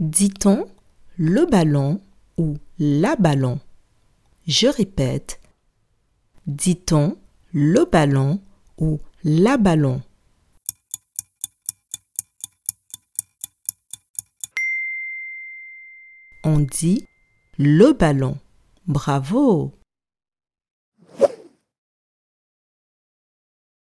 Dit-on le ballon ou la ballon? Je répète. Dit-on le ballon ou la ballon? On dit le ballon. Bravo